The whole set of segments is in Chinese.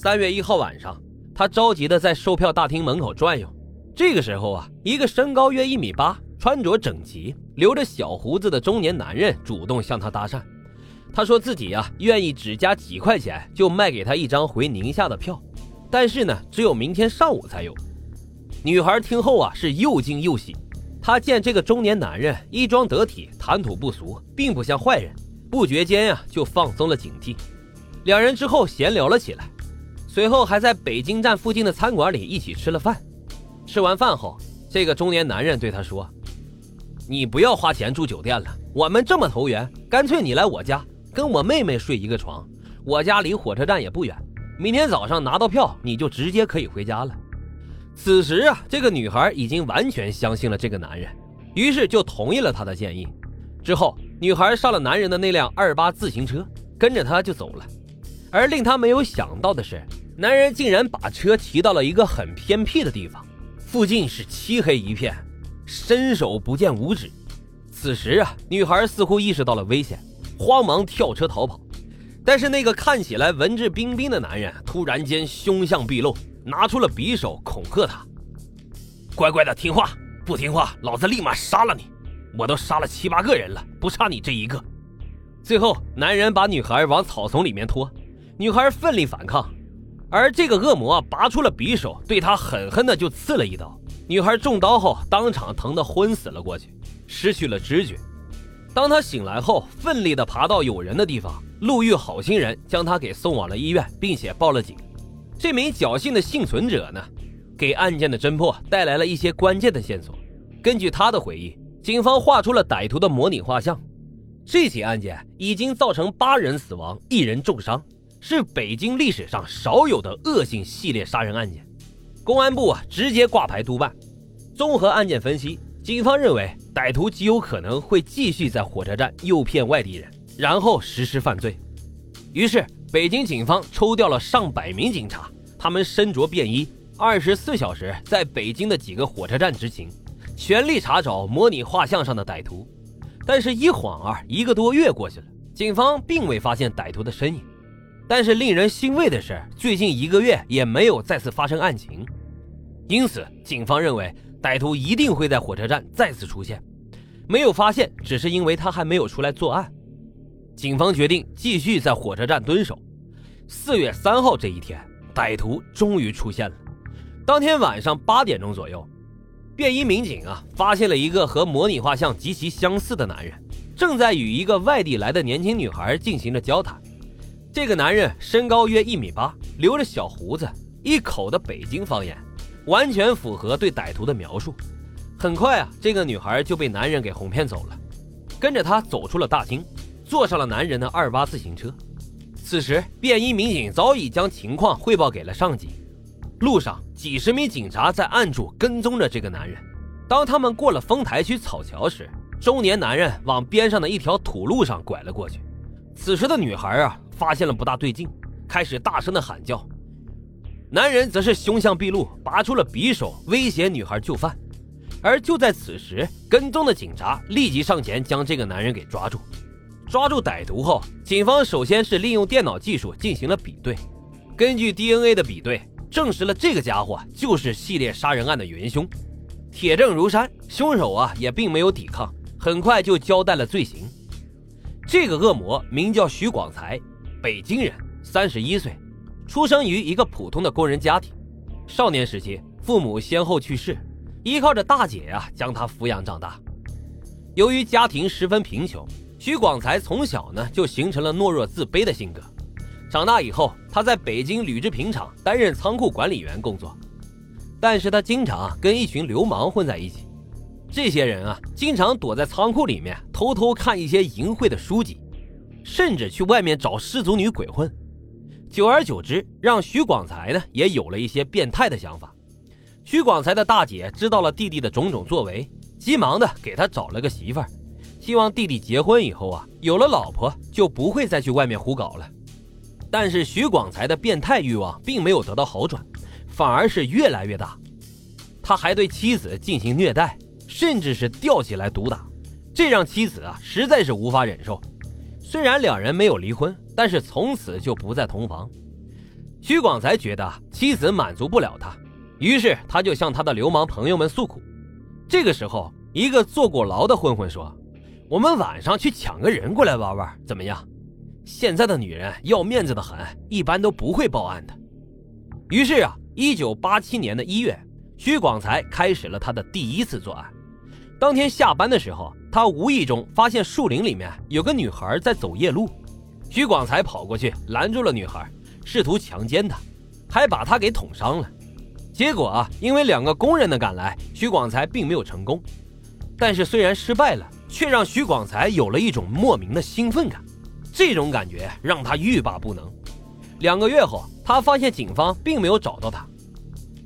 三月一号晚上，他着急的在售票大厅门口转悠。这个时候啊，一个身高约一米八、穿着整齐、留着小胡子的中年男人主动向他搭讪。他说自己呀，愿意只加几块钱就卖给他一张回宁夏的票，但是呢，只有明天上午才有。女孩听后啊，是又惊又喜。她见这个中年男人衣装得体、谈吐不俗，并不像坏人，不觉间呀就放松了警惕。两人之后闲聊了起来，随后还在北京站附近的餐馆里一起吃了饭。吃完饭后，这个中年男人对他说：“你不要花钱住酒店了，我们这么投缘，干脆你来我家跟我妹妹睡一个床。我家离火车站也不远，明天早上拿到票你就直接可以回家了。”此时啊，这个女孩已经完全相信了这个男人，于是就同意了他的建议。之后，女孩上了男人的那辆二八自行车，跟着他就走了。而令他没有想到的是，男人竟然把车骑到了一个很偏僻的地方，附近是漆黑一片，伸手不见五指。此时啊，女孩似乎意识到了危险，慌忙跳车逃跑。但是那个看起来文质彬彬的男人突然间凶相毕露。拿出了匕首恐吓他，乖乖的听话，不听话老子立马杀了你！我都杀了七八个人了，不差你这一个。最后，男人把女孩往草丛里面拖，女孩奋力反抗，而这个恶魔拔出了匕首，对他狠狠的就刺了一刀。女孩中刀后，当场疼得昏死了过去，失去了知觉。当她醒来后，奋力的爬到有人的地方，路遇好心人将她给送往了医院，并且报了警。这名侥幸的幸存者呢，给案件的侦破带来了一些关键的线索。根据他的回忆，警方画出了歹徒的模拟画像。这起案件已经造成八人死亡、一人重伤，是北京历史上少有的恶性系列杀人案件。公安部啊，直接挂牌督办。综合案件分析，警方认为歹徒极有可能会继续在火车站诱骗外地人，然后实施犯罪。于是。北京警方抽调了上百名警察，他们身着便衣，二十四小时在北京的几个火车站执勤，全力查找模拟画像上的歹徒。但是，一晃啊，一个多月过去了，警方并未发现歹徒的身影。但是，令人欣慰的是，最近一个月也没有再次发生案情，因此，警方认为歹徒一定会在火车站再次出现。没有发现，只是因为他还没有出来作案。警方决定继续在火车站蹲守。四月三号这一天，歹徒终于出现了。当天晚上八点钟左右，便衣民警啊发现了一个和模拟画像极其相似的男人，正在与一个外地来的年轻女孩进行着交谈。这个男人身高约一米八，留着小胡子，一口的北京方言，完全符合对歹徒的描述。很快啊，这个女孩就被男人给哄骗走了，跟着他走出了大厅。坐上了男人的二八自行车。此时，便衣民警早已将情况汇报给了上级。路上，几十名警察在暗处跟踪着这个男人。当他们过了丰台区草桥时，中年男人往边上的一条土路上拐了过去。此时的女孩啊，发现了不大对劲，开始大声的喊叫。男人则是凶相毕露，拔出了匕首威胁女孩就范。而就在此时，跟踪的警察立即上前将这个男人给抓住。抓住歹徒后，警方首先是利用电脑技术进行了比对，根据 DNA 的比对，证实了这个家伙就是系列杀人案的元凶，铁证如山。凶手啊也并没有抵抗，很快就交代了罪行。这个恶魔名叫徐广才，北京人，三十一岁，出生于一个普通的工人家庭。少年时期，父母先后去世，依靠着大姐呀将他抚养长大。由于家庭十分贫穷。徐广才从小呢就形成了懦弱自卑的性格。长大以后，他在北京铝制品厂担任仓库管理员工作，但是他经常跟一群流氓混在一起。这些人啊，经常躲在仓库里面偷偷看一些淫秽的书籍，甚至去外面找失足女鬼混。久而久之，让徐广才呢也有了一些变态的想法。徐广才的大姐知道了弟弟的种种作为，急忙的给他找了个媳妇儿。希望弟弟结婚以后啊，有了老婆就不会再去外面胡搞了。但是徐广才的变态欲望并没有得到好转，反而是越来越大。他还对妻子进行虐待，甚至是吊起来毒打，这让妻子啊实在是无法忍受。虽然两人没有离婚，但是从此就不再同房。徐广才觉得妻子满足不了他，于是他就向他的流氓朋友们诉苦。这个时候，一个坐过牢的混混说：“我们晚上去抢个人过来玩玩，怎么样？”现在的女人要面子的很，一般都不会报案的。于是啊，一九八七年的一月，徐广才开始了他的第一次作案。当天下班的时候，他无意中发现树林里面有个女孩在走夜路，徐广才跑过去拦住了女孩，试图强奸她，还把她给捅伤了。结果啊，因为两个工人的赶来，徐广才并没有成功。但是虽然失败了，却让徐广才有了一种莫名的兴奋感，这种感觉让他欲罢不能。两个月后，他发现警方并没有找到他，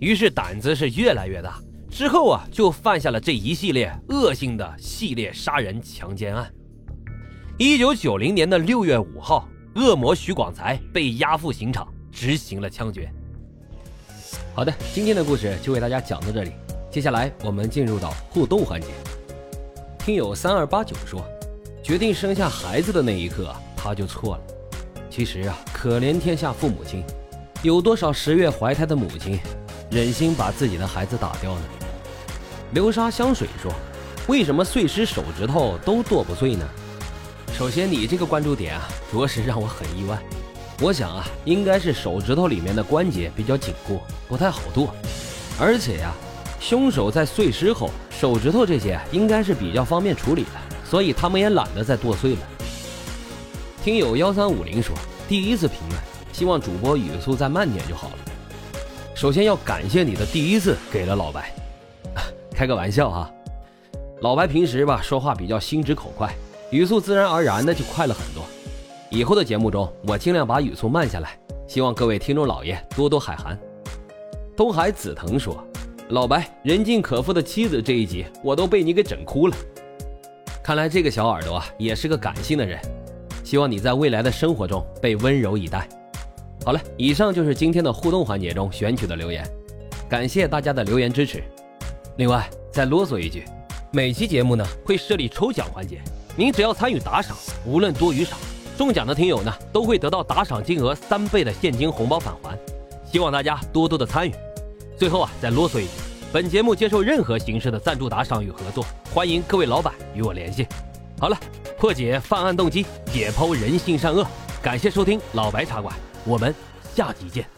于是胆子是越来越大。之后啊，就犯下了这一系列恶性的系列杀人强奸案。一九九零年的六月五号，恶魔徐广才被押赴刑场执行了枪决。好的，今天的故事就为大家讲到这里，接下来我们进入到互动环节。听友三二八九说，决定生下孩子的那一刻，他就错了。其实啊，可怜天下父母亲，有多少十月怀胎的母亲，忍心把自己的孩子打掉呢？流沙香水说：“为什么碎尸手指头都剁不碎呢？”首先，你这个关注点啊，着实让我很意外。我想啊，应该是手指头里面的关节比较紧固，不太好剁。而且呀，凶手在碎尸后，手指头这些应该是比较方便处理的，所以他们也懒得再剁碎了。听友幺三五零说，第一次评论，希望主播语速再慢点就好了。首先要感谢你的第一次给了老白，开个玩笑哈。老白平时吧说话比较心直口快，语速自然而然的就快了很多。以后的节目中，我尽量把语速慢下来，希望各位听众老爷多多海涵。东海紫藤说，老白人尽可夫的妻子这一集我都被你给整哭了。看来这个小耳朵啊也是个感性的人。希望你在未来的生活中被温柔以待。好了，以上就是今天的互动环节中选取的留言，感谢大家的留言支持。另外，再啰嗦一句，每期节目呢会设立抽奖环节，您只要参与打赏，无论多与少，中奖的听友呢都会得到打赏金额三倍的现金红包返还。希望大家多多的参与。最后啊，再啰嗦一句，本节目接受任何形式的赞助打赏与合作，欢迎各位老板与我联系。好了。破解犯案动机，解剖人性善恶。感谢收听老白茶馆，我们下集见。